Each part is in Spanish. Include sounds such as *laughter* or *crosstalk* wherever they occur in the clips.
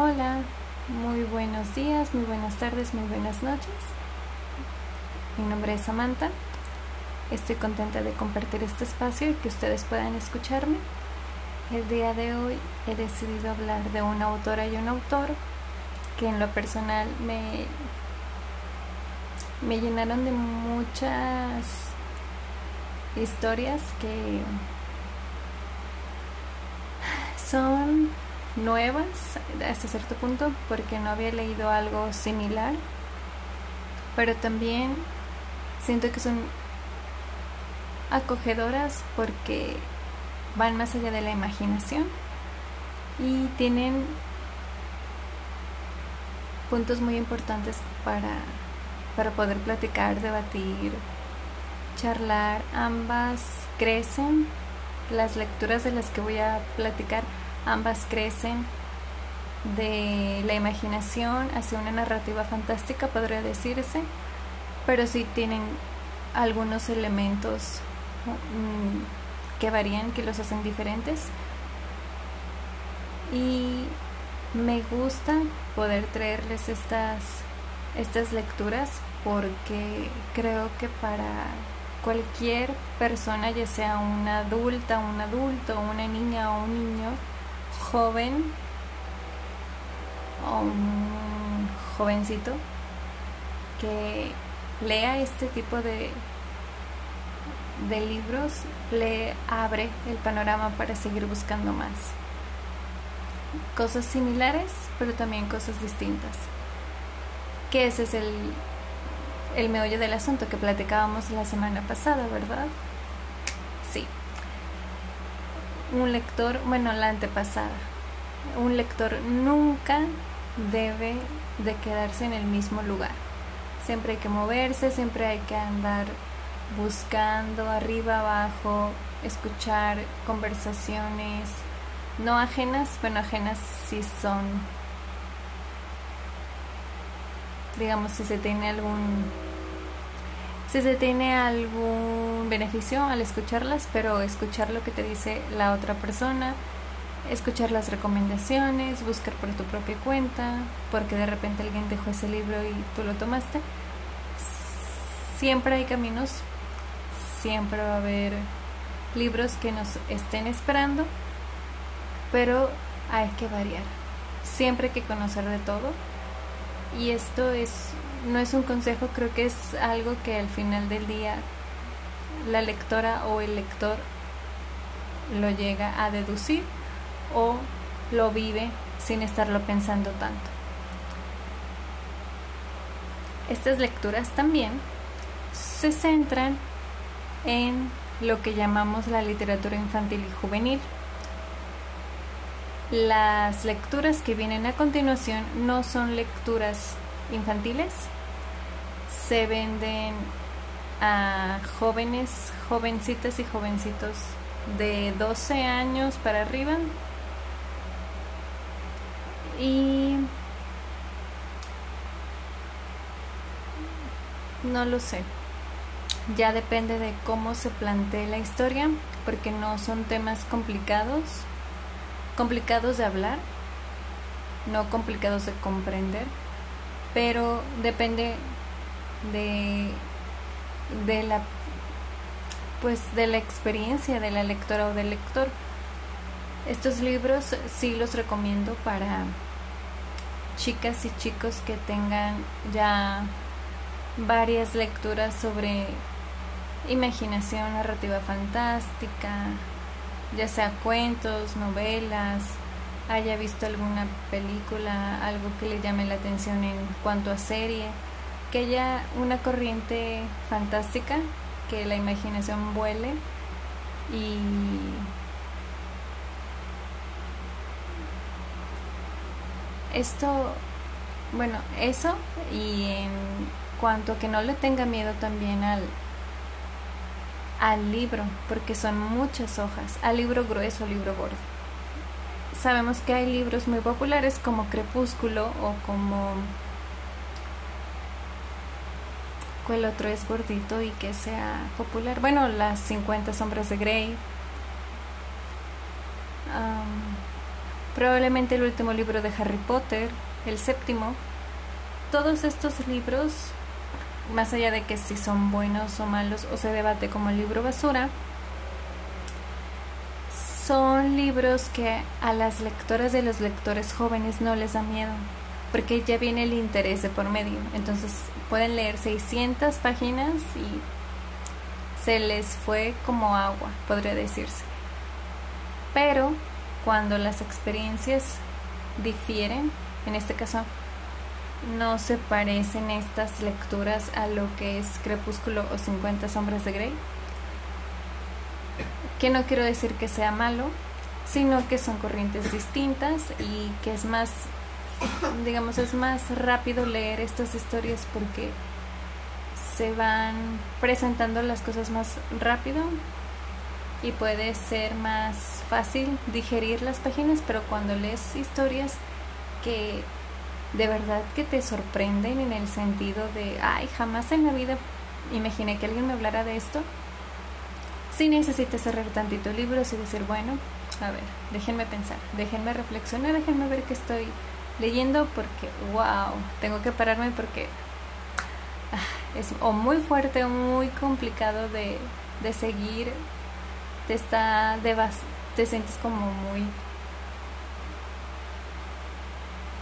Hola, muy buenos días, muy buenas tardes, muy buenas noches. Mi nombre es Samantha. Estoy contenta de compartir este espacio y que ustedes puedan escucharme. El día de hoy he decidido hablar de una autora y un autor que en lo personal me, me llenaron de muchas historias que son nuevas hasta cierto punto porque no había leído algo similar, pero también siento que son acogedoras porque van más allá de la imaginación y tienen puntos muy importantes para, para poder platicar, debatir, charlar. Ambas crecen, las lecturas de las que voy a platicar Ambas crecen de la imaginación hacia una narrativa fantástica, podría decirse, pero sí tienen algunos elementos mm, que varían, que los hacen diferentes. Y me gusta poder traerles estas, estas lecturas porque creo que para cualquier persona, ya sea una adulta, un adulto, una niña o un niño, joven o un jovencito que lea este tipo de, de libros le abre el panorama para seguir buscando más. Cosas similares, pero también cosas distintas. Que ese es el, el meollo del asunto que platicábamos la semana pasada, ¿verdad? Un lector, bueno, la antepasada, un lector nunca debe de quedarse en el mismo lugar. Siempre hay que moverse, siempre hay que andar buscando arriba, abajo, escuchar conversaciones, no ajenas, bueno, ajenas si son, digamos, si se tiene algún si se tiene algún beneficio al escucharlas, pero escuchar lo que te dice la otra persona, escuchar las recomendaciones, buscar por tu propia cuenta, porque de repente alguien dejó ese libro y tú lo tomaste. Siempre hay caminos, siempre va a haber libros que nos estén esperando, pero hay que variar. Siempre hay que conocer de todo. Y esto es no es un consejo, creo que es algo que al final del día la lectora o el lector lo llega a deducir o lo vive sin estarlo pensando tanto. Estas lecturas también se centran en lo que llamamos la literatura infantil y juvenil. Las lecturas que vienen a continuación no son lecturas infantiles se venden a jóvenes, jovencitas y jovencitos de 12 años para arriba. Y no lo sé. Ya depende de cómo se plantee la historia, porque no son temas complicados, complicados de hablar, no complicados de comprender pero depende de, de la pues de la experiencia de la lectora o del lector. Estos libros sí los recomiendo para chicas y chicos que tengan ya varias lecturas sobre imaginación, narrativa fantástica, ya sea cuentos, novelas, haya visto alguna película, algo que le llame la atención en cuanto a serie, que haya una corriente fantástica, que la imaginación vuele y esto, bueno, eso y en cuanto a que no le tenga miedo también al al libro, porque son muchas hojas, al libro grueso, al libro gordo sabemos que hay libros muy populares como Crepúsculo o como ¿Cuál otro es gordito y que sea popular? Bueno, las 50 sombras de Grey. probablemente el último libro de Harry Potter, el séptimo. Todos estos libros, más allá de que si son buenos o malos o se debate como el libro basura, son libros que a las lectoras de los lectores jóvenes no les da miedo, porque ya viene el interés de por medio. Entonces pueden leer 600 páginas y se les fue como agua, podría decirse. Pero cuando las experiencias difieren, en este caso no se parecen estas lecturas a lo que es Crepúsculo o 50 sombras de Grey, que no quiero decir que sea malo, sino que son corrientes distintas y que es más, digamos, es más rápido leer estas historias porque se van presentando las cosas más rápido y puede ser más fácil digerir las páginas, pero cuando lees historias que de verdad que te sorprenden en el sentido de, ay, jamás en la vida imaginé que alguien me hablara de esto, si necesitas cerrar tantito libros y decir, bueno, a ver, déjenme pensar, déjenme reflexionar, déjenme ver qué estoy leyendo porque, wow, tengo que pararme porque ah, es o muy fuerte o muy complicado de, de seguir, te está, te sientes como muy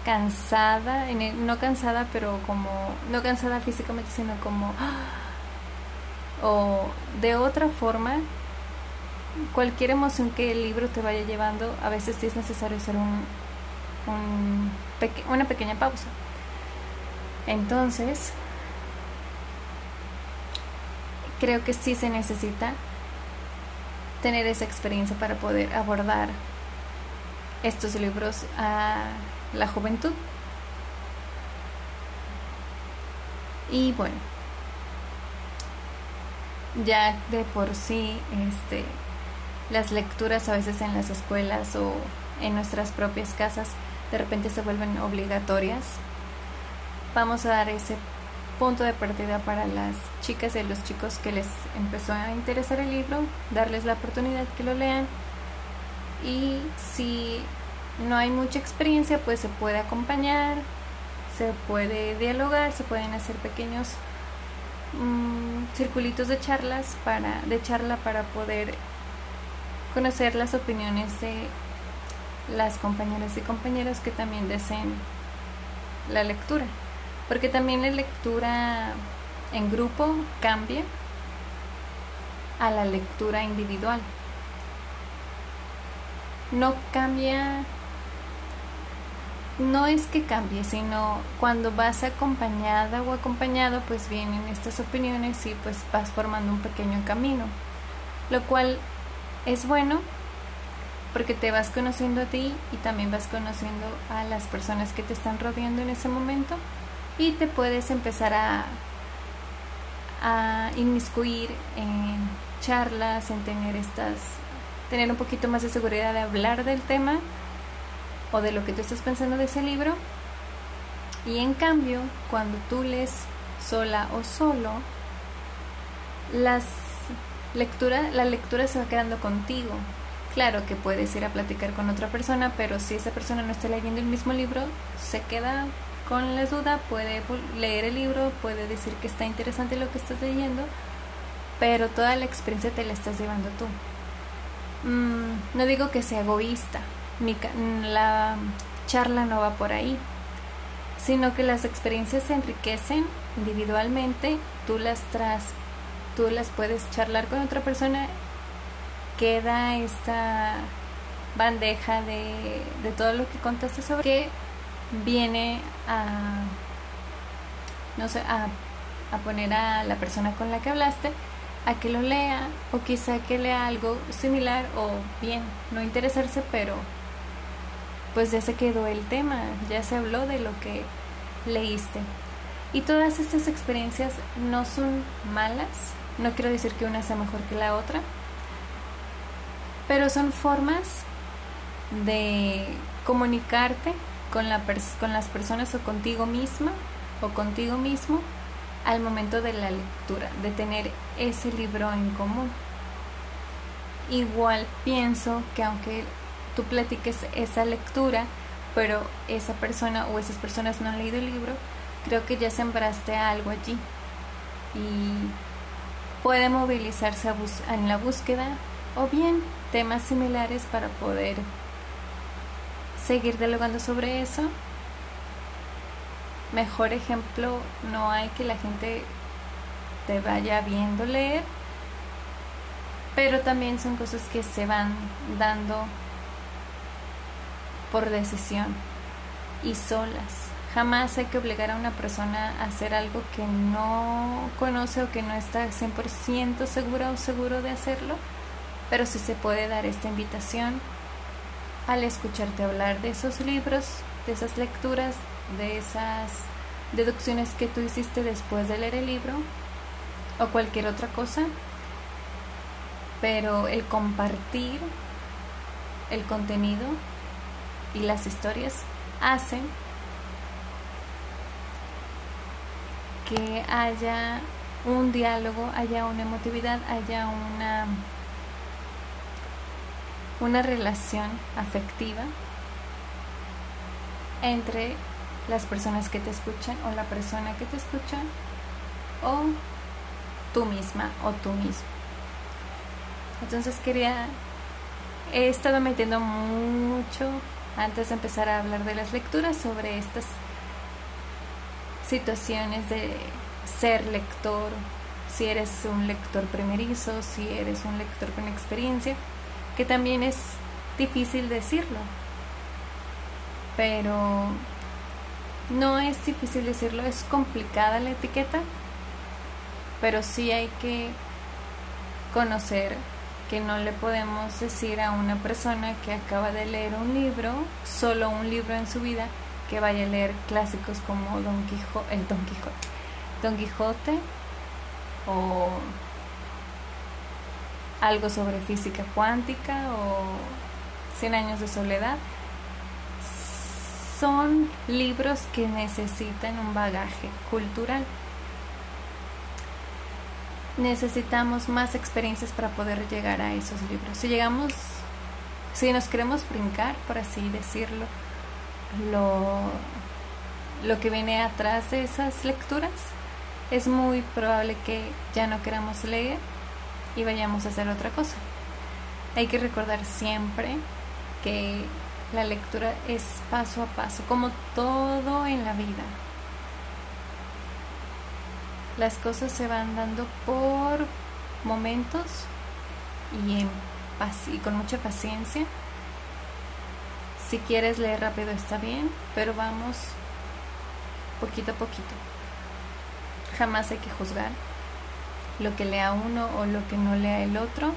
cansada, no cansada, pero como, no cansada físicamente, sino como... ¡ah! O de otra forma, cualquier emoción que el libro te vaya llevando, a veces sí es necesario hacer un, una pequeña pausa. Entonces, creo que sí se necesita tener esa experiencia para poder abordar estos libros a la juventud. Y bueno, ya de por sí este, las lecturas a veces en las escuelas o en nuestras propias casas de repente se vuelven obligatorias. Vamos a dar ese punto de partida para las chicas y los chicos que les empezó a interesar el libro, darles la oportunidad que lo lean y si no hay mucha experiencia pues se puede acompañar, se puede dialogar, se pueden hacer pequeños Mm, circulitos de charlas para de charla para poder conocer las opiniones de las compañeras y compañeros que también deseen la lectura. Porque también la lectura en grupo cambia a la lectura individual. No cambia no es que cambie, sino cuando vas acompañada o acompañado, pues vienen estas opiniones y pues vas formando un pequeño camino, lo cual es bueno porque te vas conociendo a ti y también vas conociendo a las personas que te están rodeando en ese momento y te puedes empezar a, a inmiscuir en charlas, en tener estas, tener un poquito más de seguridad de hablar del tema o de lo que tú estás pensando de ese libro. Y en cambio, cuando tú lees sola o solo, las lectura, la lectura se va quedando contigo. Claro que puedes ir a platicar con otra persona, pero si esa persona no está leyendo el mismo libro, se queda con la duda, puede leer el libro, puede decir que está interesante lo que estás leyendo, pero toda la experiencia te la estás llevando tú. Mm, no digo que sea egoísta, la charla no va por ahí, sino que las experiencias se enriquecen individualmente, tú las tras, tú las puedes charlar con otra persona, queda esta bandeja de, de todo lo que contaste sobre que viene a no sé a, a poner a la persona con la que hablaste a que lo lea o quizá que lea algo similar o bien no interesarse pero pues ya se quedó el tema, ya se habló de lo que leíste. Y todas estas experiencias no son malas, no quiero decir que una sea mejor que la otra, pero son formas de comunicarte con, la con las personas o contigo misma o contigo mismo al momento de la lectura, de tener ese libro en común. Igual pienso que aunque tú platiques esa lectura, pero esa persona o esas personas no han leído el libro, creo que ya sembraste algo allí y puede movilizarse en la búsqueda o bien temas similares para poder seguir dialogando sobre eso. Mejor ejemplo, no hay que la gente te vaya viendo leer, pero también son cosas que se van dando por decisión y solas. Jamás hay que obligar a una persona a hacer algo que no conoce o que no está 100% segura o seguro de hacerlo, pero sí se puede dar esta invitación al escucharte hablar de esos libros, de esas lecturas, de esas deducciones que tú hiciste después de leer el libro o cualquier otra cosa, pero el compartir el contenido y las historias hacen que haya un diálogo, haya una emotividad, haya una, una relación afectiva entre las personas que te escuchan o la persona que te escucha o tú misma o tú mismo. Entonces quería, he estado metiendo mucho antes de empezar a hablar de las lecturas sobre estas situaciones de ser lector, si eres un lector primerizo, si eres un lector con experiencia, que también es difícil decirlo, pero no es difícil decirlo, es complicada la etiqueta, pero sí hay que conocer que no le podemos decir a una persona que acaba de leer un libro, solo un libro en su vida, que vaya a leer clásicos como Don Quijote, el Don Quijote, Don Quijote o algo sobre física cuántica o Cien años de soledad. Son libros que necesitan un bagaje cultural necesitamos más experiencias para poder llegar a esos libros. Si llegamos, si nos queremos brincar, por así decirlo, lo, lo que viene atrás de esas lecturas, es muy probable que ya no queramos leer y vayamos a hacer otra cosa. Hay que recordar siempre que la lectura es paso a paso, como todo en la vida las cosas se van dando por momentos y, con mucha paciencia. Si quieres leer rápido está bien, pero vamos poquito a poquito. Jamás hay que juzgar lo que lea uno o lo que no lea el otro.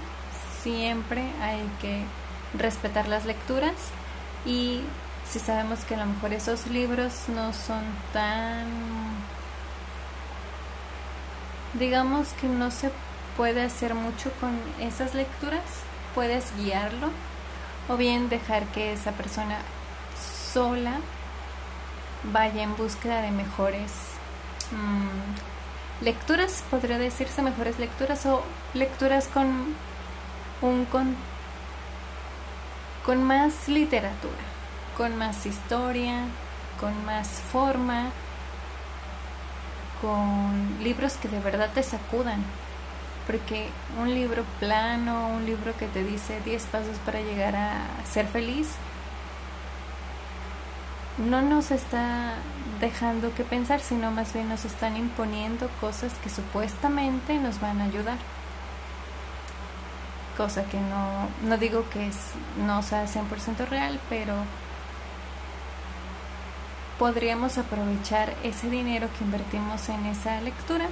Siempre hay que respetar las lecturas y si sabemos que a lo mejor esos libros no son tan digamos que no se puede hacer mucho con esas lecturas, puedes guiarlo o bien dejar que esa persona sola vaya en búsqueda de mejores mm, lecturas, podría decirse mejores lecturas o lecturas con un con, con más literatura, con más historia, con más forma con libros que de verdad te sacudan. Porque un libro plano, un libro que te dice 10 pasos para llegar a ser feliz, no nos está dejando que pensar, sino más bien nos están imponiendo cosas que supuestamente nos van a ayudar. Cosa que no, no digo que es, no sea 100% real, pero podríamos aprovechar ese dinero que invertimos en esa lectura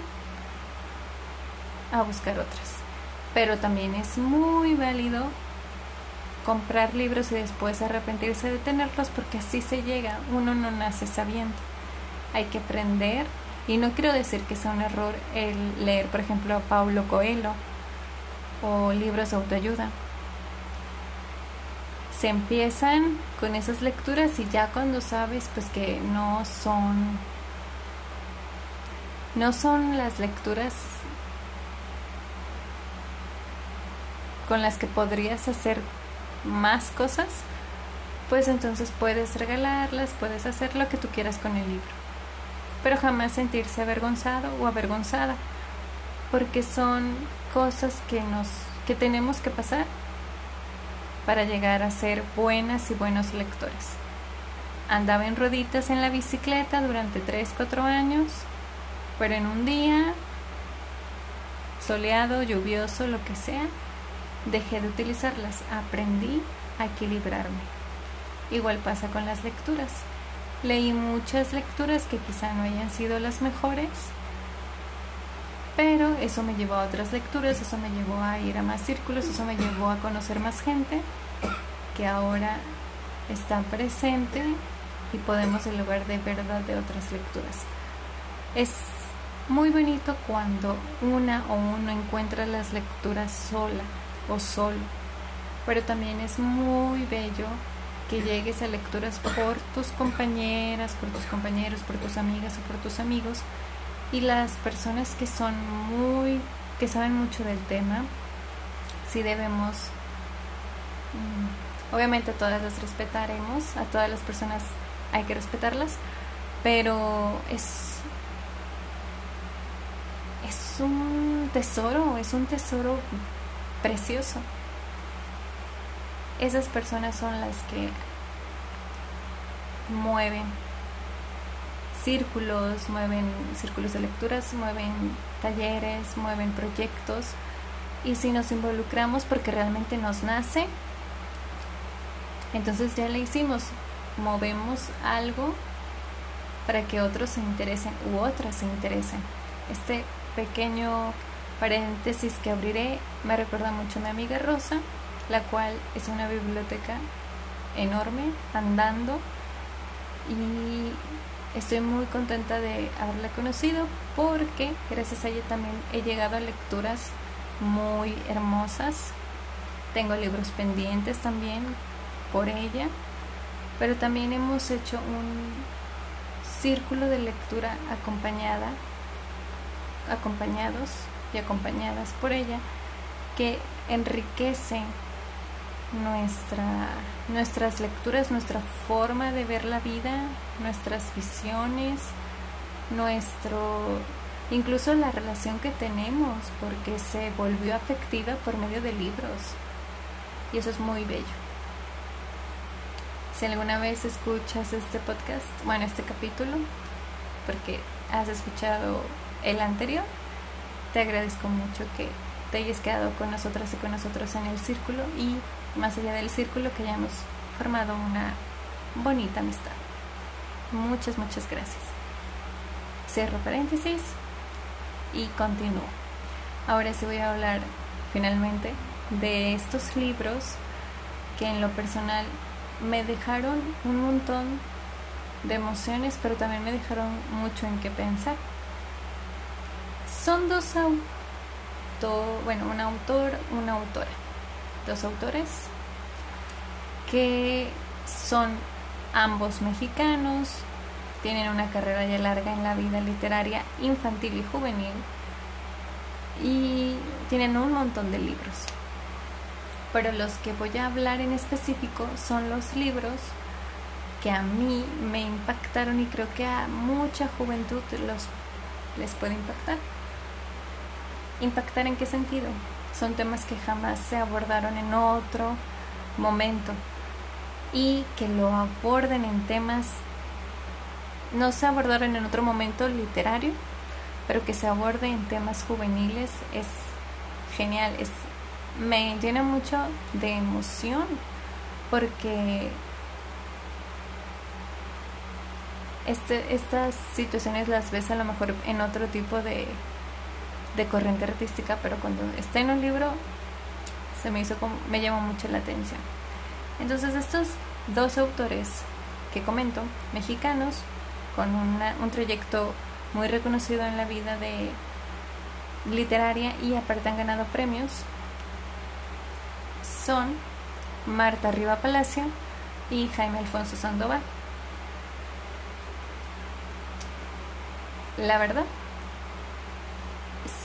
a buscar otras. Pero también es muy válido comprar libros y después arrepentirse de tenerlos porque así se llega. Uno no nace sabiendo. Hay que aprender. Y no quiero decir que sea un error el leer, por ejemplo, a Paulo Coelho o libros de autoayuda se empiezan con esas lecturas y ya cuando sabes pues que no son no son las lecturas con las que podrías hacer más cosas, pues entonces puedes regalarlas, puedes hacer lo que tú quieras con el libro. Pero jamás sentirse avergonzado o avergonzada, porque son cosas que nos que tenemos que pasar para llegar a ser buenas y buenos lectores. Andaba en roditas en la bicicleta durante 3, 4 años, pero en un día soleado, lluvioso, lo que sea, dejé de utilizarlas, aprendí a equilibrarme. Igual pasa con las lecturas. Leí muchas lecturas que quizá no hayan sido las mejores, pero eso me llevó a otras lecturas, eso me llevó a ir a más círculos, eso me llevó a conocer más gente que ahora está presente y podemos lugar de verdad de otras lecturas. Es muy bonito cuando una o uno encuentra las lecturas sola o solo, pero también es muy bello que llegues a lecturas por tus compañeras, por tus compañeros, por tus amigas o por tus amigos y las personas que son muy, que saben mucho del tema, si debemos, mm, obviamente todas las respetaremos, a todas las personas hay que respetarlas, pero es es un tesoro, es un tesoro precioso. Esas personas son las que mueven círculos, mueven círculos de lecturas, mueven talleres, mueven proyectos. Y si nos involucramos porque realmente nos nace, entonces ya le hicimos, movemos algo para que otros se interesen u otras se interesen. Este pequeño paréntesis que abriré me recuerda mucho a mi amiga Rosa, la cual es una biblioteca enorme, andando, y estoy muy contenta de haberla conocido porque gracias a ella también he llegado a lecturas muy hermosas. Tengo libros pendientes también por ella, pero también hemos hecho un círculo de lectura acompañada acompañados y acompañadas por ella que enriquece nuestra, nuestras lecturas, nuestra forma de ver la vida, nuestras visiones, nuestro incluso la relación que tenemos, porque se volvió afectiva por medio de libros. Y eso es muy bello. Si alguna vez escuchas este podcast, bueno, este capítulo, porque has escuchado el anterior, te agradezco mucho que te hayas quedado con nosotras y con nosotros en el círculo y más allá del círculo que hayamos formado una bonita amistad. Muchas, muchas gracias. Cierro paréntesis y continúo. Ahora sí voy a hablar finalmente de estos libros que en lo personal me dejaron un montón de emociones, pero también me dejaron mucho en qué pensar. Son dos autores, bueno, un autor, una autora, dos autores que son ambos mexicanos, tienen una carrera ya larga en la vida literaria infantil y juvenil y tienen un montón de libros. Pero los que voy a hablar en específico son los libros que a mí me impactaron y creo que a mucha juventud los, les puede impactar. ¿Impactar en qué sentido? Son temas que jamás se abordaron en otro momento y que lo aborden en temas, no se abordaron en otro momento literario, pero que se aborde en temas juveniles es genial, es, me llena mucho de emoción porque este, estas situaciones las ves a lo mejor en otro tipo de, de corriente artística, pero cuando está en un libro se me hizo como, me llama mucho la atención. Entonces estos dos autores que comento, mexicanos, con un trayecto muy reconocido en la vida de literaria y aparte han ganado premios, son Marta Riva Palacio y Jaime Alfonso Sandoval. La verdad,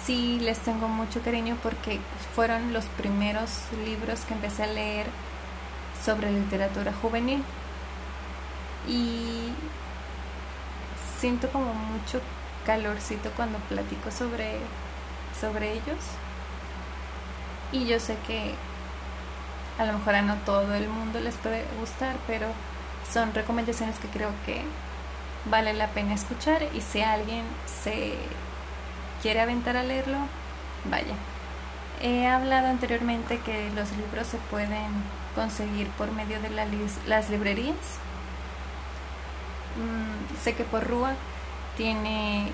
sí les tengo mucho cariño porque fueron los primeros libros que empecé a leer sobre literatura juvenil. Y siento como mucho calorcito cuando platico sobre, sobre ellos. Y yo sé que a lo mejor a no todo el mundo les puede gustar, pero son recomendaciones que creo que vale la pena escuchar. Y si alguien se quiere aventar a leerlo, vaya. He hablado anteriormente que los libros se pueden conseguir por medio de las librerías. Mm, sé que por Rúa tiene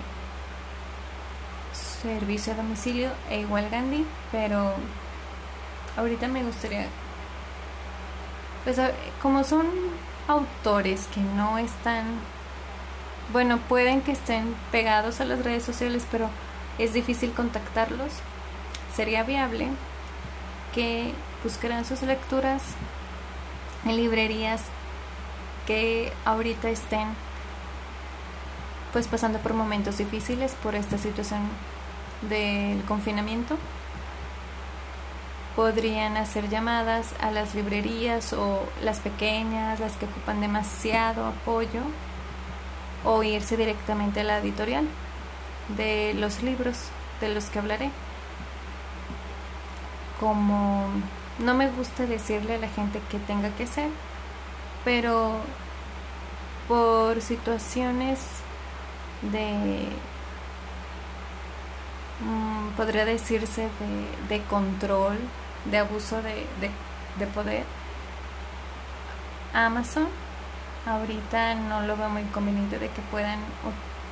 servicio a domicilio e igual Gandhi, pero ahorita me gustaría, pues como son autores que no están, bueno, pueden que estén pegados a las redes sociales, pero es difícil contactarlos, sería viable que buscaran sus lecturas en librerías que ahorita estén pues pasando por momentos difíciles por esta situación del confinamiento podrían hacer llamadas a las librerías o las pequeñas, las que ocupan demasiado apoyo, o irse directamente a la editorial de los libros de los que hablaré. Como no me gusta decirle a la gente que tenga que hacer, pero por situaciones de mm, podría decirse de, control de abuso de, de, poder. Amazon ahorita no lo veo muy conveniente de que puedan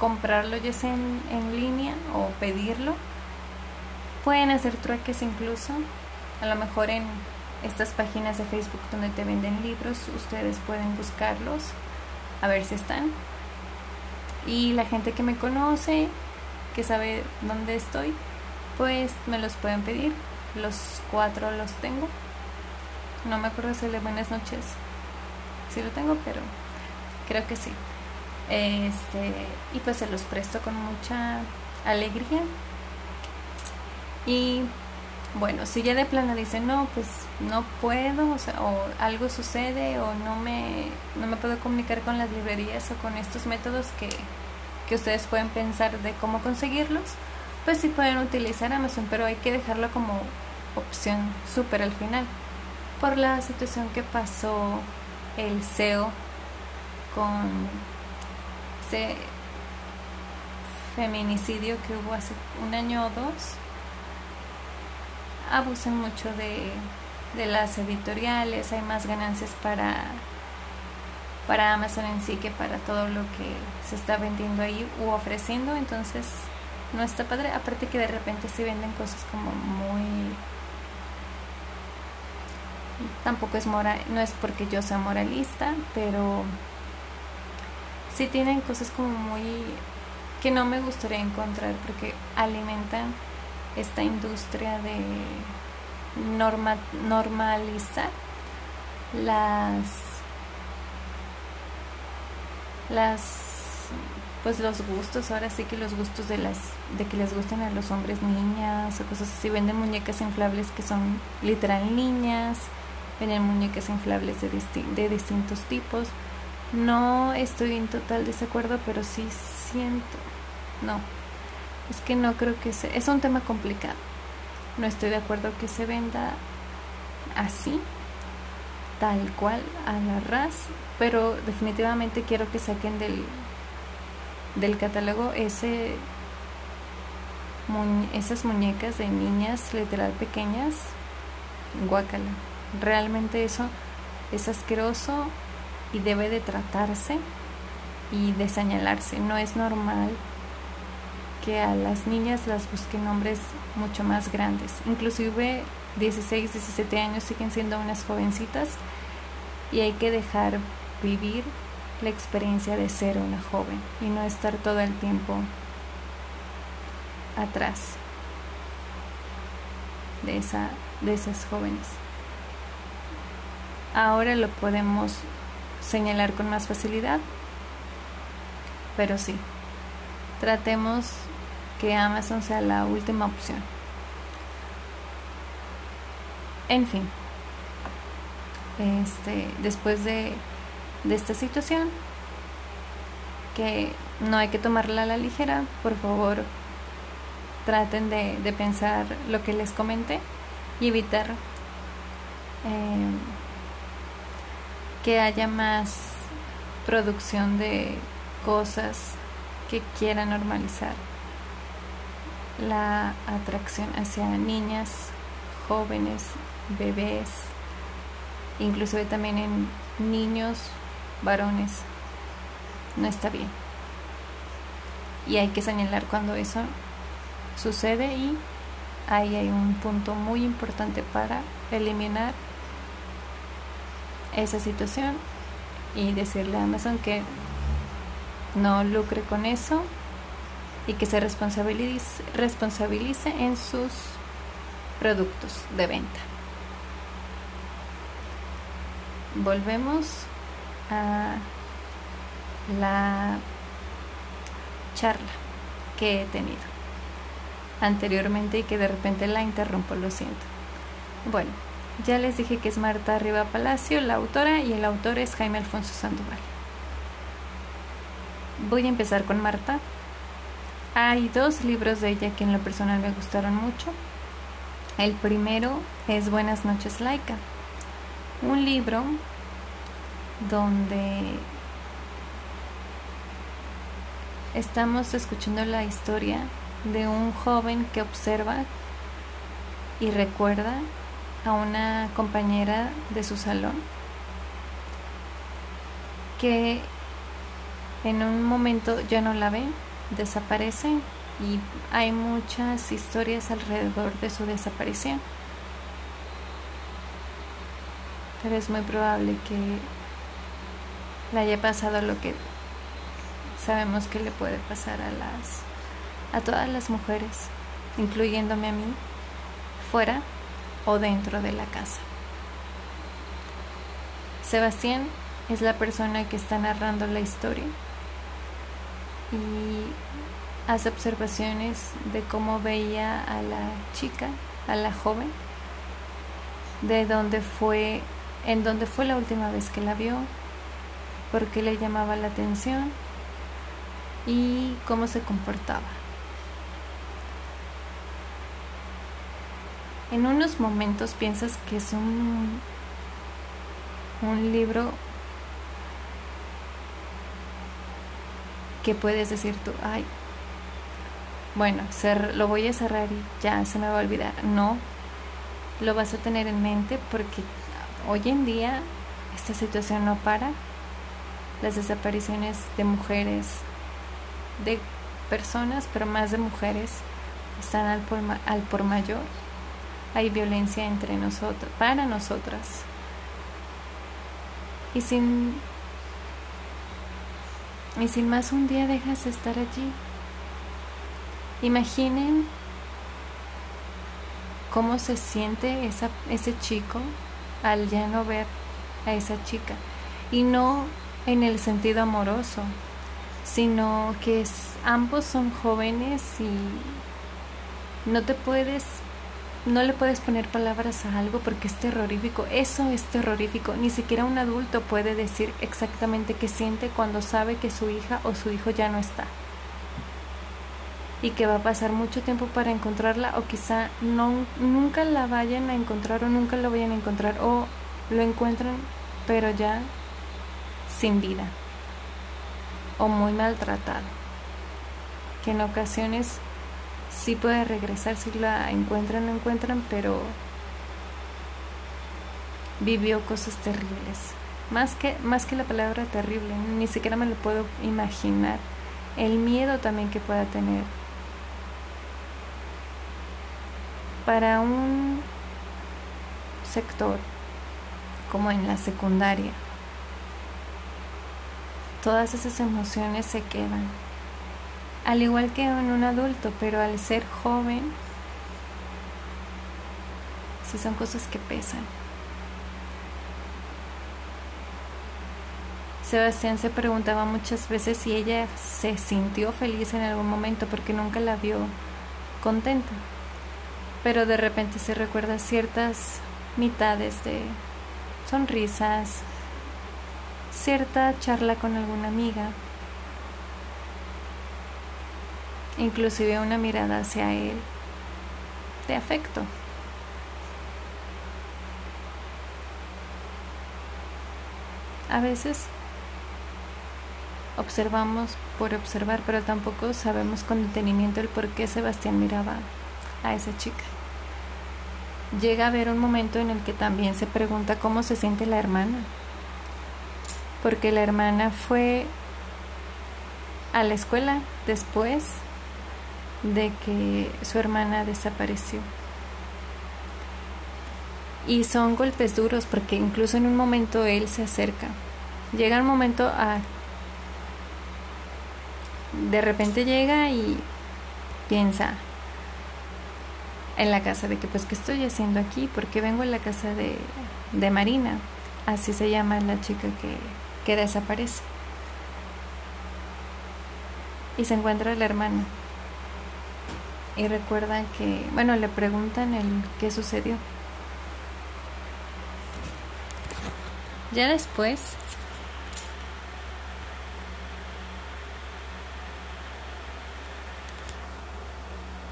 comprarlo ya sea en, en, línea o pedirlo. Pueden hacer trueques incluso. A lo mejor en estas páginas de Facebook donde te venden libros, ustedes pueden buscarlos a ver si están. Y la gente que me conoce, que sabe dónde estoy, pues me los pueden pedir. Los cuatro los tengo. No me acuerdo si de buenas noches. Sí lo tengo, pero creo que sí. Este, y pues se los presto con mucha alegría. Y bueno, si ya de plano dicen, no, pues no puedo, o, sea, o algo sucede, o no me, no me puedo comunicar con las librerías o con estos métodos que, que ustedes pueden pensar de cómo conseguirlos, pues sí pueden utilizar Amazon, pero hay que dejarlo como opción súper al final. Por la situación que pasó el CEO con ese feminicidio que hubo hace un año o dos abusan mucho de, de las editoriales hay más ganancias para para Amazon en sí que para todo lo que se está vendiendo ahí u ofreciendo entonces no está padre. Aparte que de repente se venden cosas como muy tampoco es moral, no es porque yo sea moralista, pero sí tienen cosas como muy que no me gustaría encontrar porque alimentan esta industria de norma, normalizar las las pues los gustos ahora sí que los gustos de las de que les gusten a los hombres niñas o cosas así venden muñecas inflables que son literal niñas Venden muñecas inflables de, de distintos tipos. No estoy en total desacuerdo, pero sí siento. No, es que no creo que sea. Es un tema complicado. No estoy de acuerdo que se venda así, tal cual, a la ras, pero definitivamente quiero que saquen del, del catálogo ese esas muñecas de niñas literal pequeñas, guacala realmente eso es asqueroso y debe de tratarse y de señalarse. No es normal que a las niñas las busquen hombres mucho más grandes. Inclusive 16, 17 años siguen siendo unas jovencitas y hay que dejar vivir la experiencia de ser una joven y no estar todo el tiempo atrás de, esa, de esas jóvenes. Ahora lo podemos señalar con más facilidad, pero sí, tratemos que Amazon sea la última opción. En fin, este, después de, de esta situación, que no hay que tomarla a la ligera, por favor traten de, de pensar lo que les comenté y evitar eh, que haya más producción de cosas que quieran normalizar la atracción hacia niñas, jóvenes, bebés, inclusive también en niños, varones. No está bien. Y hay que señalar cuando eso sucede y ahí hay un punto muy importante para eliminar esa situación y decirle a Amazon que no lucre con eso y que se responsabilice, responsabilice en sus productos de venta. Volvemos a la charla que he tenido anteriormente y que de repente la interrumpo, lo siento. Bueno, ya les dije que es Marta Arriba Palacio, la autora, y el autor es Jaime Alfonso Sandoval. Voy a empezar con Marta. Hay dos libros de ella que en lo personal me gustaron mucho. El primero es Buenas noches Laika, un libro donde estamos escuchando la historia de un joven que observa y recuerda a una compañera de su salón que en un momento ya no la ve, desaparece y hay muchas historias alrededor de su desaparición. Pero es muy probable que le haya pasado lo que sabemos que le puede pasar a las a todas las mujeres, incluyéndome a mí, fuera o dentro de la casa. Sebastián es la persona que está narrando la historia y hace observaciones de cómo veía a la chica, a la joven, de dónde fue, en dónde fue la última vez que la vio, por qué le llamaba la atención y cómo se comportaba. en unos momentos piensas que es un, un libro que puedes decir tú, ay, bueno, lo voy a cerrar y ya se me va a olvidar. No, lo vas a tener en mente porque hoy en día esta situación no para. Las desapariciones de mujeres, de personas, pero más de mujeres, están al por, al por mayor hay violencia entre nosotros, para nosotras. Y sin, y sin más un día dejas de estar allí. Imaginen cómo se siente esa, ese chico al ya no ver a esa chica. Y no en el sentido amoroso, sino que ambos son jóvenes y no te puedes no le puedes poner palabras a algo porque es terrorífico. Eso es terrorífico. Ni siquiera un adulto puede decir exactamente qué siente cuando sabe que su hija o su hijo ya no está. Y que va a pasar mucho tiempo para encontrarla o quizá no, nunca la vayan a encontrar o nunca lo vayan a encontrar o lo encuentran pero ya sin vida o muy maltratado. Que en ocasiones sí puede regresar si la encuentran o no encuentran, pero vivió cosas terribles. Más que, más que la palabra terrible, ni siquiera me lo puedo imaginar. El miedo también que pueda tener. Para un sector como en la secundaria, todas esas emociones se quedan al igual que en un adulto, pero al ser joven, si son cosas que pesan. Sebastián se preguntaba muchas veces si ella se sintió feliz en algún momento porque nunca la vio contenta. Pero de repente se recuerda ciertas mitades de sonrisas, cierta charla con alguna amiga, inclusive una mirada hacia él de afecto. A veces observamos por observar, pero tampoco sabemos con detenimiento el por qué Sebastián miraba a esa chica. Llega a haber un momento en el que también se pregunta cómo se siente la hermana, porque la hermana fue a la escuela después de que su hermana desapareció. Y son golpes duros porque incluso en un momento él se acerca. Llega un momento a... De repente llega y piensa en la casa de que pues qué estoy haciendo aquí, porque vengo a la casa de, de Marina, así se llama la chica que, que desaparece. Y se encuentra la hermana y recuerdan que, bueno, le preguntan el qué sucedió. Ya después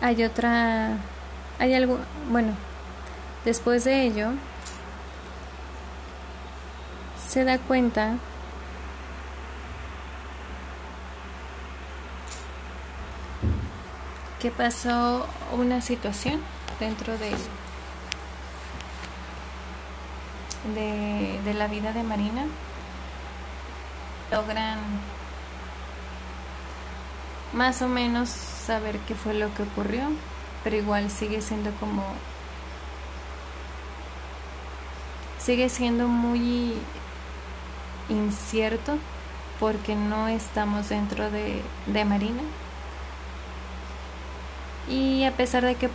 hay otra hay algo, bueno, después de ello se da cuenta que pasó una situación dentro de, de, de la vida de Marina. Logran más o menos saber qué fue lo que ocurrió, pero igual sigue siendo como sigue siendo muy incierto porque no estamos dentro de, de Marina y a pesar de que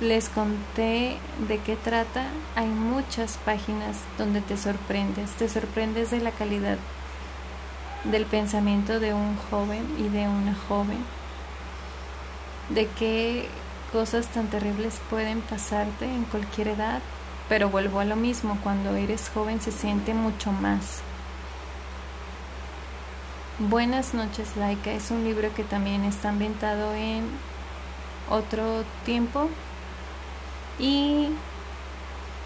les conté de qué trata, hay muchas páginas donde te sorprendes, te sorprendes de la calidad del pensamiento de un joven y de una joven, de qué cosas tan terribles pueden pasarte en cualquier edad, pero vuelvo a lo mismo, cuando eres joven se siente mucho más. Buenas noches, Laika. Es un libro que también está ambientado en otro tiempo y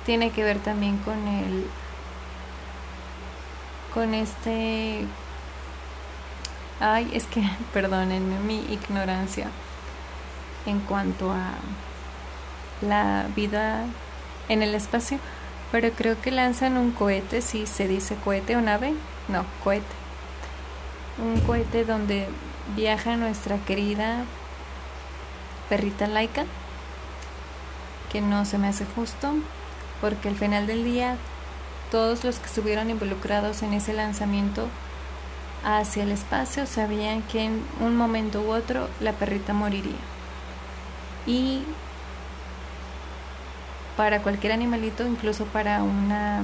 tiene que ver también con el con este ay es que *laughs* perdónenme mi ignorancia en cuanto a la vida en el espacio pero creo que lanzan un cohete si se dice cohete o nave no cohete un cohete donde viaja nuestra querida perrita laica, que no se me hace justo, porque al final del día todos los que estuvieron involucrados en ese lanzamiento hacia el espacio sabían que en un momento u otro la perrita moriría. Y para cualquier animalito, incluso para una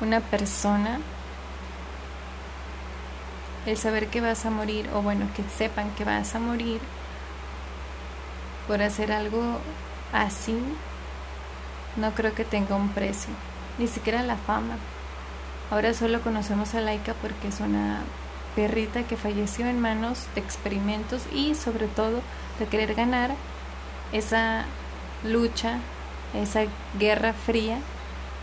una persona el saber que vas a morir, o bueno, que sepan que vas a morir por hacer algo así, no creo que tenga un precio, ni siquiera la fama. Ahora solo conocemos a Laika porque es una perrita que falleció en manos de experimentos y sobre todo de querer ganar esa lucha, esa guerra fría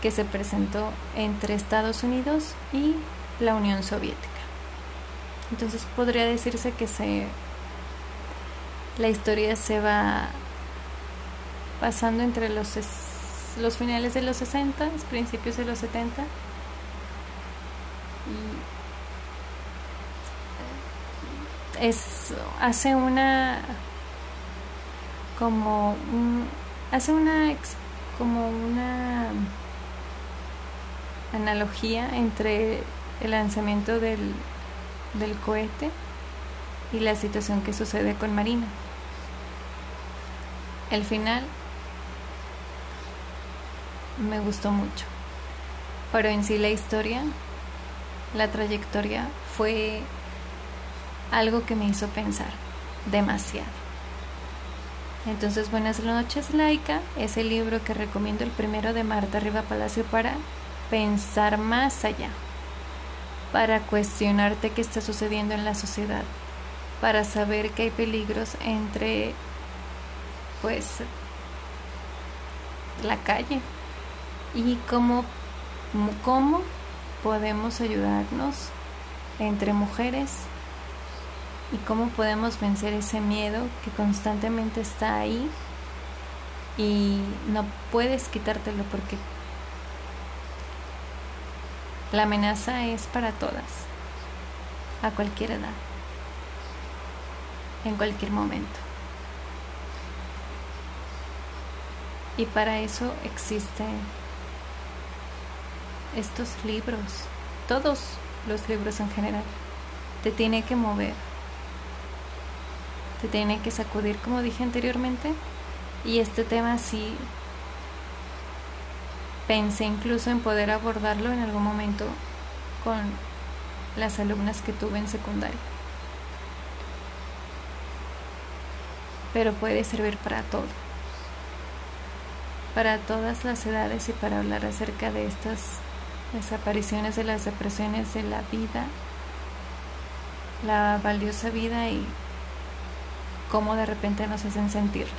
que se presentó entre Estados Unidos y la Unión Soviética. Entonces podría decirse que se la historia se va pasando entre los los finales de los 60, principios de los 70 y es hace una como un, hace una como una analogía entre el lanzamiento del del cohete y la situación que sucede con Marina. El final me gustó mucho, pero en sí la historia, la trayectoria fue algo que me hizo pensar demasiado. Entonces, Buenas noches, Laika es el libro que recomiendo, el primero de Marta Riva Palacio, para pensar más allá, para cuestionarte qué está sucediendo en la sociedad, para saber que hay peligros entre, pues, la calle. Y cómo, cómo podemos ayudarnos entre mujeres y cómo podemos vencer ese miedo que constantemente está ahí y no puedes quitártelo porque la amenaza es para todas, a cualquier edad, en cualquier momento. Y para eso existen estos libros, todos los libros en general. Te tiene que mover, te tiene que sacudir, como dije anteriormente. Y este tema sí pensé incluso en poder abordarlo en algún momento con las alumnas que tuve en secundaria. Pero puede servir para todo, para todas las edades y para hablar acerca de estas desapariciones, de las depresiones de la vida, la valiosa vida y cómo de repente nos hacen sentirla.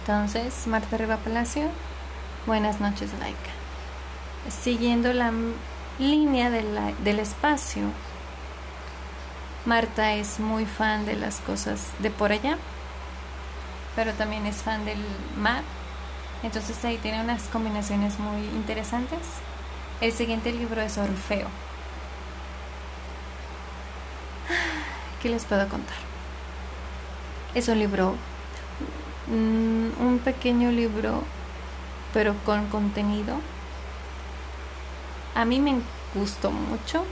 Entonces, Marta Riva Palacio, buenas noches, Laika. Siguiendo la línea del espacio, Marta es muy fan de las cosas de por allá, pero también es fan del mar. Entonces ahí tiene unas combinaciones muy interesantes. El siguiente libro es Orfeo. ¿Qué les puedo contar? Es un libro, mm, un pequeño libro, pero con contenido. A mí me gustó mucho.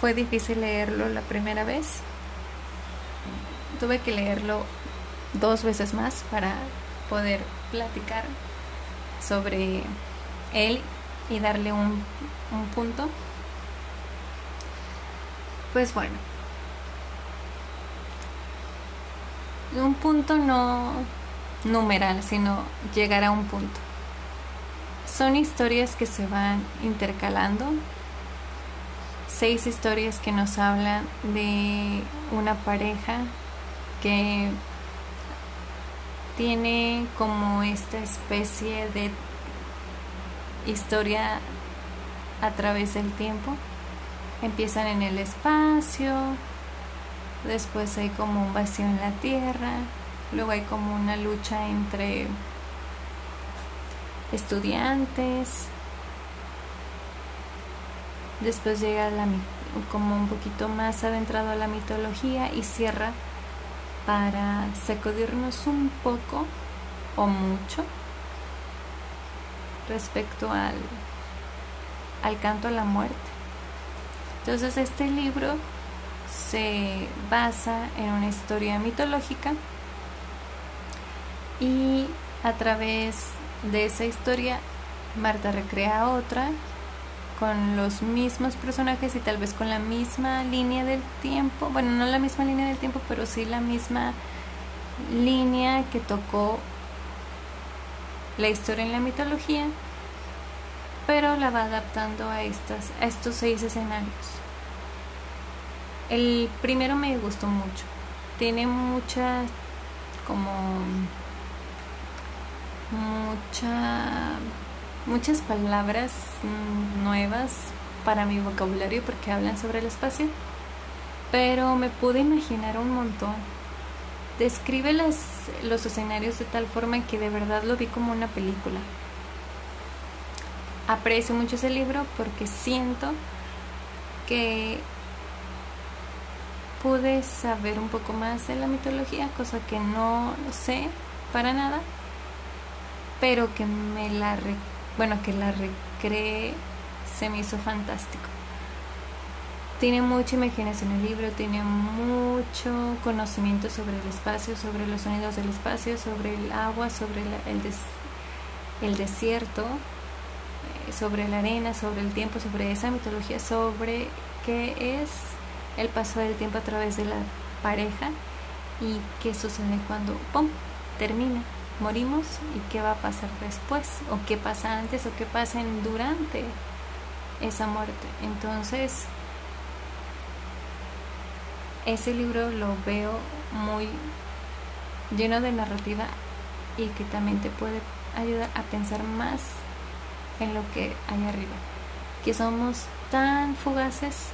Fue difícil leerlo la primera vez. Tuve que leerlo dos veces más para poder platicar sobre él y darle un, un punto. Pues bueno, un punto no numeral, sino llegar a un punto. Son historias que se van intercalando, seis historias que nos hablan de una pareja que tiene como esta especie de historia a través del tiempo. Empiezan en el espacio, después hay como un vacío en la tierra, luego hay como una lucha entre estudiantes, después llega la, como un poquito más adentrado a la mitología y cierra para sacudirnos un poco o mucho respecto al, al canto a la muerte. Entonces este libro se basa en una historia mitológica y a través de esa historia Marta recrea otra con los mismos personajes y tal vez con la misma línea del tiempo, bueno, no la misma línea del tiempo, pero sí la misma línea que tocó la historia en la mitología, pero la va adaptando a, estas, a estos seis escenarios. El primero me gustó mucho. Tiene muchas, como, mucha, muchas palabras nuevas para mi vocabulario porque hablan sobre el espacio. Pero me pude imaginar un montón. Describe los escenarios de tal forma que de verdad lo vi como una película. Aprecio mucho ese libro porque siento que pude saber un poco más de la mitología, cosa que no sé para nada, pero que me la bueno, que la recreé se me hizo fantástico. Tiene mucha imaginación el libro, tiene mucho conocimiento sobre el espacio, sobre los sonidos del espacio, sobre el agua, sobre el, el desierto, eh, sobre la arena, sobre el tiempo, sobre esa mitología, sobre qué es el paso del tiempo a través de la pareja y qué sucede cuando ¡pum! termina, morimos y qué va a pasar después o qué pasa antes o qué pasa durante esa muerte. Entonces, ese libro lo veo muy lleno de narrativa y que también te puede ayudar a pensar más en lo que hay arriba. Que somos tan fugaces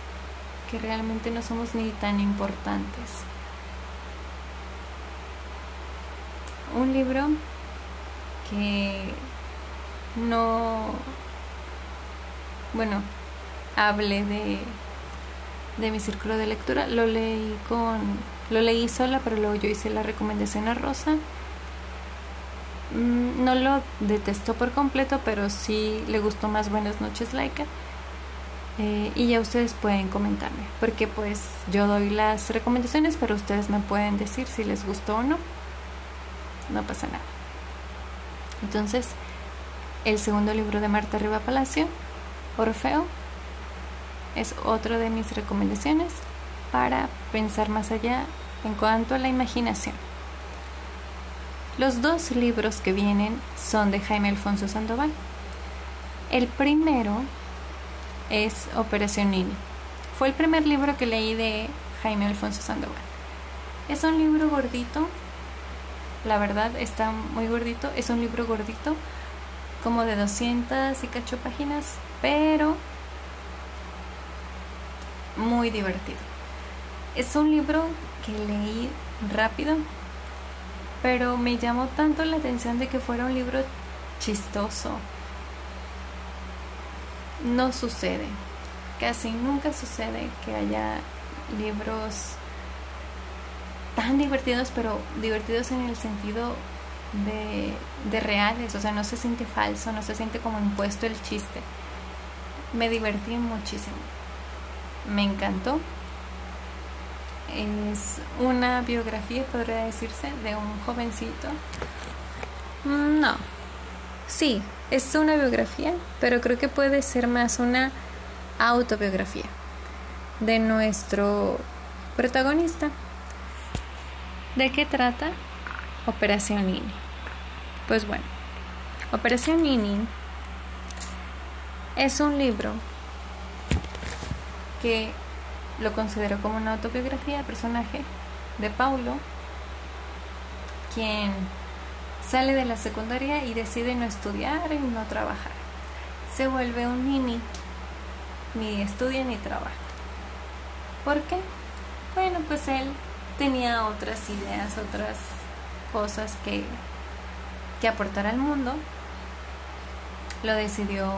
que realmente no somos ni tan importantes. Un libro que no, bueno, hable de, de mi círculo de lectura, lo leí con, lo leí sola, pero luego yo hice la recomendación a Rosa Mm, no lo detestó por completo, pero sí le gustó más Buenas noches, Laika. Eh, y ya ustedes pueden comentarme, porque pues yo doy las recomendaciones, pero ustedes me pueden decir si les gustó o no. No pasa nada. Entonces, el segundo libro de Marta Riva Palacio, Orfeo, es otro de mis recomendaciones para pensar más allá en cuanto a la imaginación. Los dos libros que vienen son de Jaime Alfonso Sandoval. El primero es Operación Nini. Fue el primer libro que leí de Jaime Alfonso Sandoval. Es un libro gordito, la verdad está muy gordito, es un libro gordito, como de 200 y cacho páginas, pero muy divertido. Es un libro que leí rápido, pero me llamó tanto la atención de que fuera un libro chistoso. No sucede, casi nunca sucede que haya libros tan divertidos, pero divertidos en el sentido de, de reales, o sea, no se siente falso, no se siente como impuesto el chiste. Me divertí muchísimo, me encantó es una biografía, podría decirse, de un jovencito. Mm, no, sí, es una biografía, pero creo que puede ser más una autobiografía de nuestro protagonista. ¿De qué trata? Operación Nini. Pues bueno, Operación Nini es un libro que lo considero como una autobiografía de personaje de Paulo, quien sale de la secundaria y decide no estudiar y no trabajar. Se vuelve un nini, ni estudia ni trabaja. ¿Por qué? Bueno, pues él tenía otras ideas, otras cosas que, que aportar al mundo. Lo decidió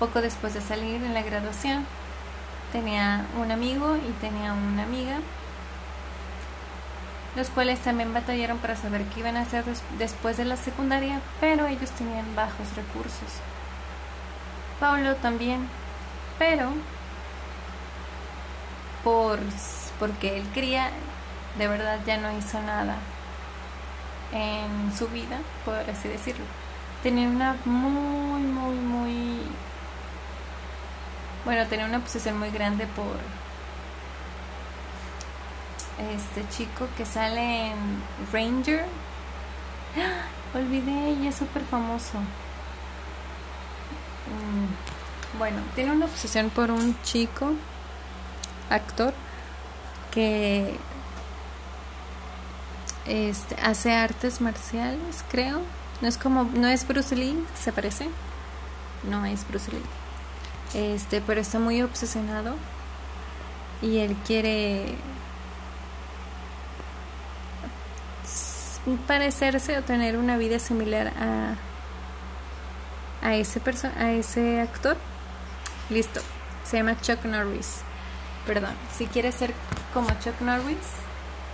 poco después de salir en la graduación tenía un amigo y tenía una amiga, los cuales también batallaron para saber qué iban a hacer después de la secundaria, pero ellos tenían bajos recursos. Paulo también, pero por, porque él quería, de verdad ya no hizo nada en su vida, por así decirlo. Tenía una muy, muy, muy bueno, tenía una obsesión muy grande por este chico que sale en Ranger. ¡Ah! Olvidé, y es súper famoso. Mm, bueno, tiene una obsesión por un chico, actor, que este, hace artes marciales, creo. No es como, no es Bruce Lee, se parece. No es Bruce Lee este, pero está muy obsesionado y él quiere parecerse o tener una vida similar a a ese a ese actor. Listo. Se llama Chuck Norris. Perdón. Si quiere ser como Chuck Norris,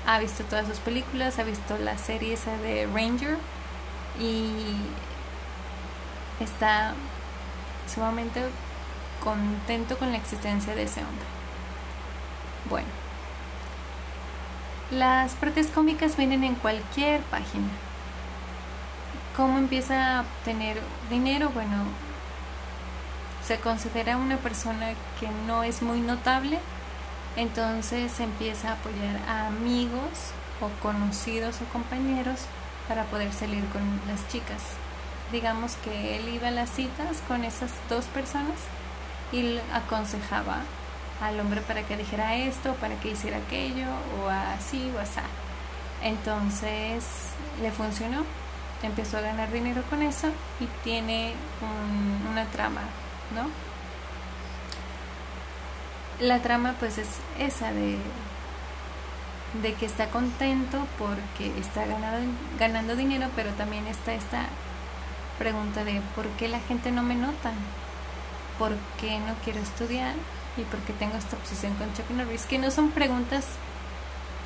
ha visto todas sus películas, ha visto la serie esa de Ranger y está sumamente contento con la existencia de ese hombre. Bueno, las partes cómicas vienen en cualquier página. ¿Cómo empieza a obtener dinero? Bueno, se considera una persona que no es muy notable, entonces empieza a apoyar a amigos o conocidos o compañeros para poder salir con las chicas. Digamos que él iba a las citas con esas dos personas y aconsejaba al hombre para que dijera esto, para que hiciera aquello, o así o así. Entonces le funcionó, empezó a ganar dinero con eso y tiene una trama, ¿no? La trama pues es esa de, de que está contento porque está ganando, ganando dinero, pero también está esta pregunta de por qué la gente no me nota, por qué no quiero estudiar y por qué tengo esta obsesión con Chuck Norris, que no son preguntas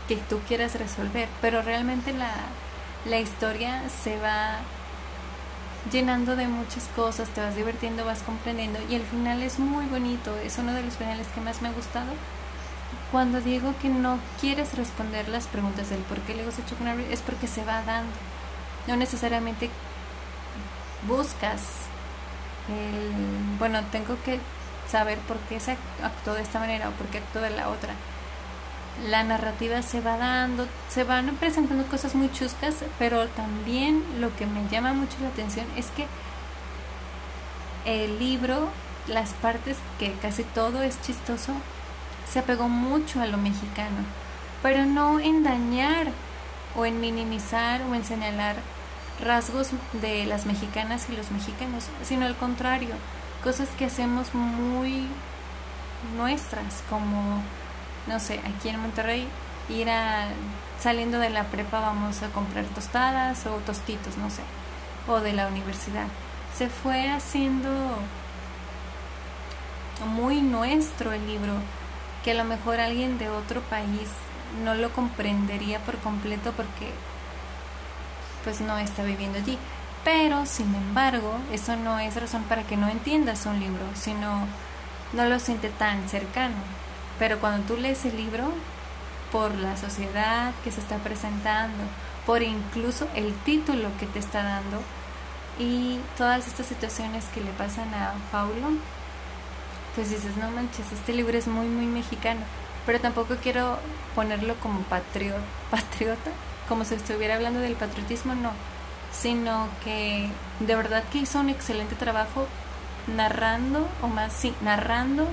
que tú quieras resolver, pero realmente la, la historia se va llenando de muchas cosas, te vas divirtiendo, vas comprendiendo y el final es muy bonito, es uno de los finales que más me ha gustado. Cuando digo que no quieres responder las preguntas del por qué le gusta Chuck Norris es porque se va dando. No necesariamente buscas el, bueno, tengo que saber por qué se actuó de esta manera o por qué actuó de la otra la narrativa se va dando, se van presentando cosas muy chuscas, pero también lo que me llama mucho la atención es que el libro, las partes que casi todo es chistoso, se apegó mucho a lo mexicano, pero no en dañar o en minimizar o en señalar rasgos de las mexicanas y los mexicanos, sino al contrario, cosas que hacemos muy nuestras, como no sé, aquí en Monterrey, ir saliendo de la prepa vamos a comprar tostadas o tostitos, no sé, o de la universidad. Se fue haciendo muy nuestro el libro, que a lo mejor alguien de otro país no lo comprendería por completo porque pues no está viviendo allí. Pero, sin embargo, eso no es razón para que no entiendas un libro, sino no lo siente tan cercano. Pero cuando tú lees el libro, por la sociedad que se está presentando, por incluso el título que te está dando y todas estas situaciones que le pasan a Paulo, pues dices, no manches, este libro es muy, muy mexicano. Pero tampoco quiero ponerlo como patriota, *laughs* patriota, como si estuviera hablando del patriotismo, no, sino que de verdad que hizo un excelente trabajo narrando, o más, sí, narrando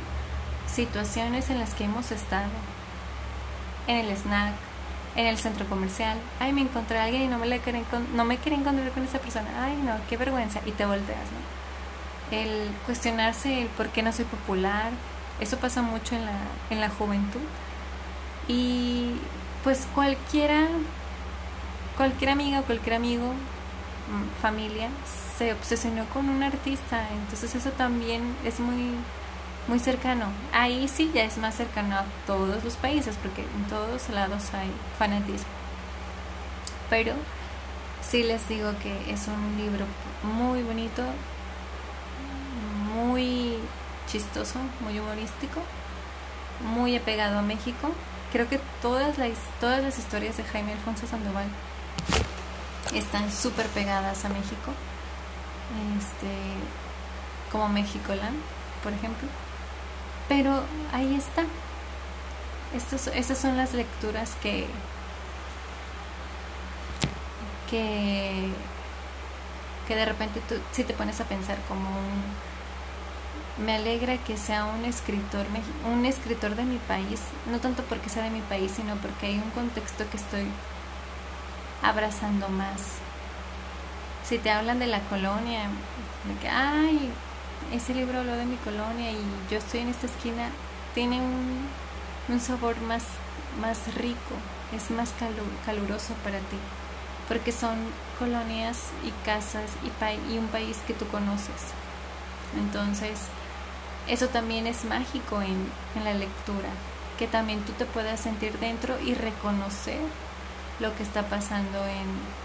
situaciones en las que hemos estado. En el snack, en el centro comercial. Ay, me encontré a alguien y no me, le quieren, no me quiero encontrar con esa persona. Ay, no, qué vergüenza. Y te volteas, ¿no? El cuestionarse el por qué no soy popular. Eso pasa mucho en la, en la juventud. Y pues cualquiera, cualquier amiga o cualquier amigo, mm, familia, se obsesionó con un artista. Entonces eso también es muy muy cercano. Ahí sí ya es más cercano a todos los países porque en todos lados hay fanatismo. Pero sí les digo que es un libro muy bonito, muy chistoso, muy humorístico, muy apegado a México. Creo que todas las, todas las historias de Jaime Alfonso Sandoval están súper pegadas a México. Este, como Land por ejemplo. Pero ahí está. Estos, estas son las lecturas que, que, que de repente tú si te pones a pensar como un, me alegra que sea un escritor un escritor de mi país, no tanto porque sea de mi país, sino porque hay un contexto que estoy abrazando más. Si te hablan de la colonia, de que, ay, ese libro habló de mi colonia y yo estoy en esta esquina, tiene un, sabor más, más rico, es más caluroso para ti, porque son colonias y casas y, y un país que tú conoces. Entonces, eso también es mágico en, en la lectura, que también tú te puedas sentir dentro y reconocer lo que está pasando en,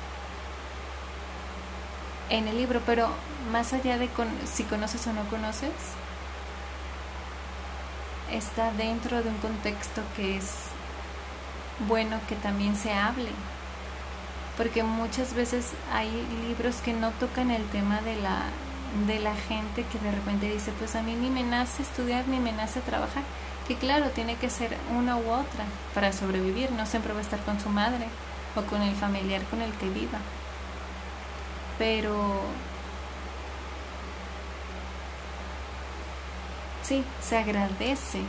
en el libro, pero más allá de si conoces o no conoces, está dentro de un contexto que es bueno que también se hable. Porque muchas veces hay libros que no tocan el tema de la, de la gente que de repente dice, pues a mí ni me nace estudiar ni me nace trabajar. que claro, tiene que ser una u otra para sobrevivir, no siempre va a estar con su madre o con el familiar con el que viva. Pero sí, se agradece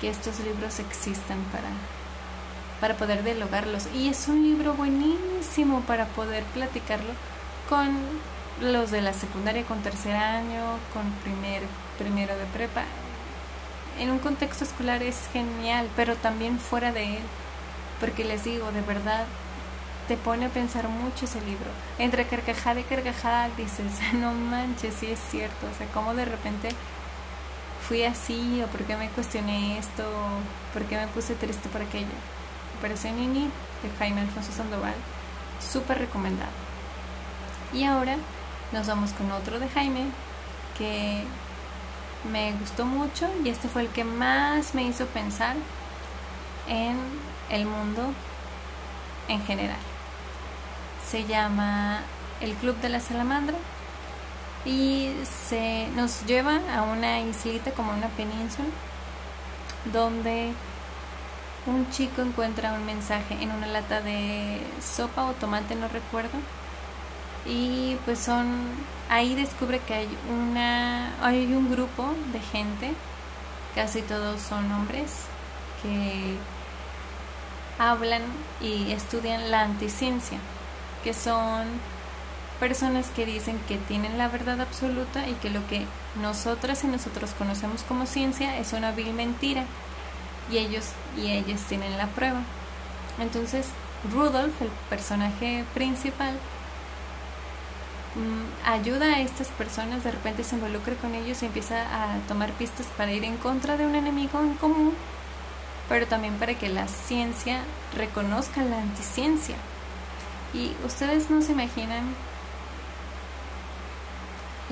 que estos libros existan para, para poder dialogarlos. Y es un libro buenísimo para poder platicarlo con los de la secundaria, con tercer año, con primer, primero de prepa. En un contexto escolar es genial, pero también fuera de él. Porque les digo, de verdad, te pone a pensar mucho ese libro. Entre carcajada y carcajada dices, *laughs* no manches, sí es cierto. O sea, como de repente fui así o por qué me cuestioné esto, por qué me puse triste por aquello. Operación Nini de Jaime Alfonso Sandoval, súper recomendado. Y ahora nos vamos con otro de Jaime que me gustó mucho y este fue el que más me hizo pensar en el mundo en general. Se llama El Club de la Salamandra y se nos lleva a una islita como una península donde un chico encuentra un mensaje en una lata de sopa o tomate, no recuerdo. Y pues son ahí descubre que hay una hay un grupo de gente, casi todos son hombres que hablan y estudian la anticiencia, que son personas que dicen que tienen la verdad absoluta y que lo que nosotras y nosotros conocemos como ciencia es una vil mentira y ellos y ellas tienen la prueba. Entonces, Rudolf, el personaje principal, mm, ayuda a estas personas, de repente se involucra con ellos y empieza a tomar pistas para ir en contra de un enemigo en común, pero también para que la ciencia reconozca la anticiencia. Y ustedes no se imaginan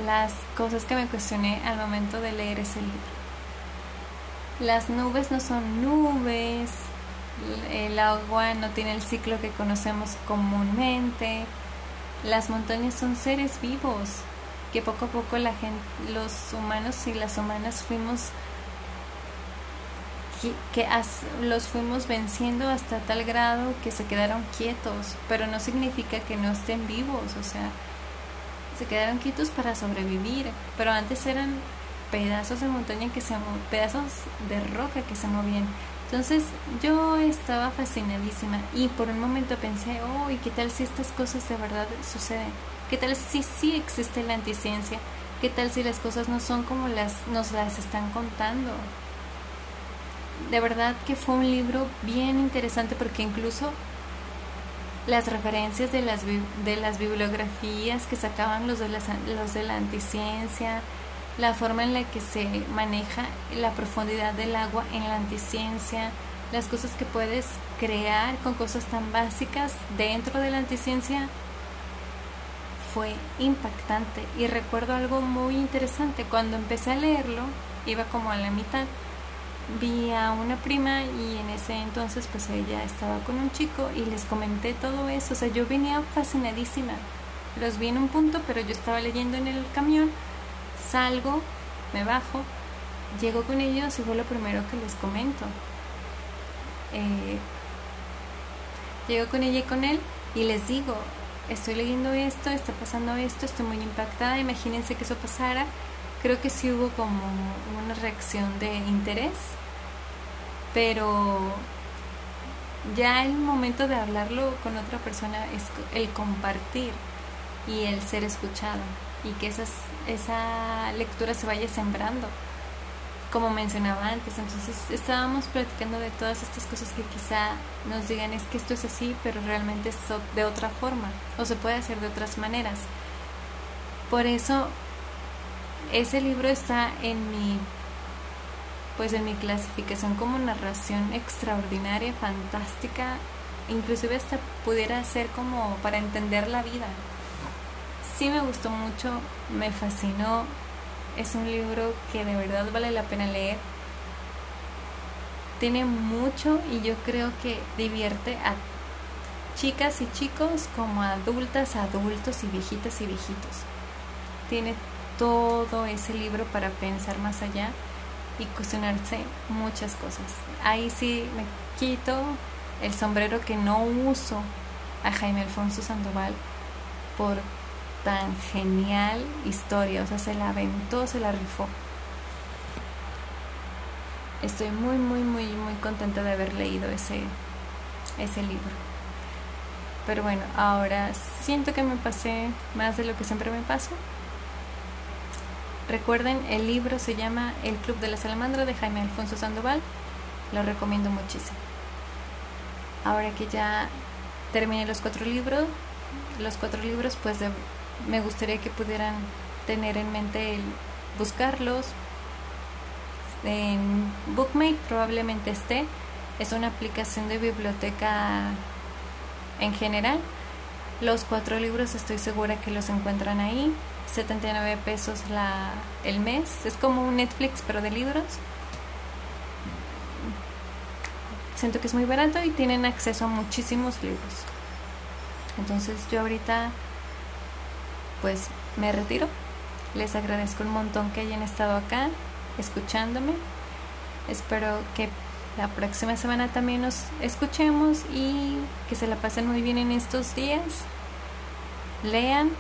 las cosas que me cuestioné al momento de leer ese libro. Las nubes no son nubes, el agua no tiene el ciclo que conocemos comúnmente, las montañas son seres vivos que poco a poco la gente, los humanos y las humanas fuimos que, los fuimos venciendo hasta tal grado que se quedaron quietos, pero no significa que no estén vivos, o sea, se quedaron quietos para sobrevivir, pero antes eran pedazos de montaña que se pedazos de roca que se movían. Entonces yo estaba fascinadísima y por un momento pensé, oh, ¿y qué tal si estas cosas de verdad suceden? ¿Qué tal si sí existe la anticiencia? ¿Qué tal si las cosas no son como las nos las están contando? De verdad que fue un libro bien interesante porque incluso las referencias de las, de las bibliografías que sacaban los de, los de la anticiencia, la forma en la que se maneja la profundidad del agua en la anticiencia, las cosas que puedes crear con cosas tan básicas dentro de la anticiencia, fue impactante. Y recuerdo algo muy interesante, cuando empecé a leerlo, iba como a la mitad, vi a una prima y en ese entonces pues ella estaba con un chico y les comenté todo eso, o sea, yo venía fascinadísima. Los vi en un punto, pero yo estaba leyendo en el camión, salgo, me bajo, llego con ellos y fue lo primero que les comento. Eh, llego con ella y con él y les digo, estoy leyendo esto, está pasando esto, estoy muy impactada, imagínense que eso pasara creo que sí hubo como una reacción de interés, pero ya el momento de hablarlo con otra persona es el compartir y el ser escuchado y que esas, esa lectura se vaya sembrando, como mencionaba antes. Entonces estábamos platicando de todas estas cosas que quizá nos digan es que esto es así, pero realmente es de otra forma o se puede hacer de otras maneras. Por eso ese libro está en mi pues en mi clasificación como narración extraordinaria, fantástica, inclusive hasta pudiera ser como para entender la vida. Sí me gustó mucho, me fascinó, es un libro que de verdad vale la pena leer. Tiene mucho y yo creo que divierte a chicas y chicos como adultas, adultos y viejitas y viejitos. Tiene todo ese libro para pensar más allá y cuestionarse muchas cosas. Ahí sí me quito el sombrero que no uso a Jaime Alfonso Sandoval por tan genial historia, o sea, se la aventó, se la rifó. Estoy muy, muy, muy, muy contenta de haber leído ese, ese libro. Pero bueno, ahora siento que me pasé más de lo que siempre me paso. Recuerden, el libro se llama El Club de la Salamandra de Jaime Alfonso Sandoval. Lo recomiendo muchísimo. Ahora que ya terminé los cuatro libros, los cuatro libros, pues me gustaría que pudieran tener en mente el buscarlos. En Bookmate probablemente esté. Es una aplicación de biblioteca en general. Los cuatro libros estoy segura que los encuentran ahí. 79 pesos la, el mes. Es como un Netflix pero de libros. Siento que es muy barato y tienen acceso a muchísimos libros. Entonces yo ahorita pues me retiro. Les agradezco un montón que hayan estado acá escuchándome. Espero que la próxima semana también nos escuchemos y que se la pasen muy bien en estos días. Lean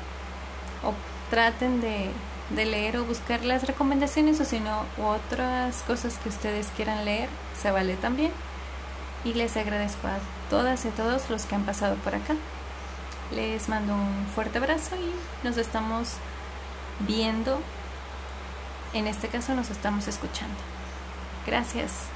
o traten de, leer o buscar las recomendaciones o si no otras cosas que ustedes quieran leer, se vale también. Y les agradezco a todas y a todos los que han pasado por acá. Les mando un fuerte abrazo y nos estamos viendo. En este caso nos estamos escuchando. Gracias.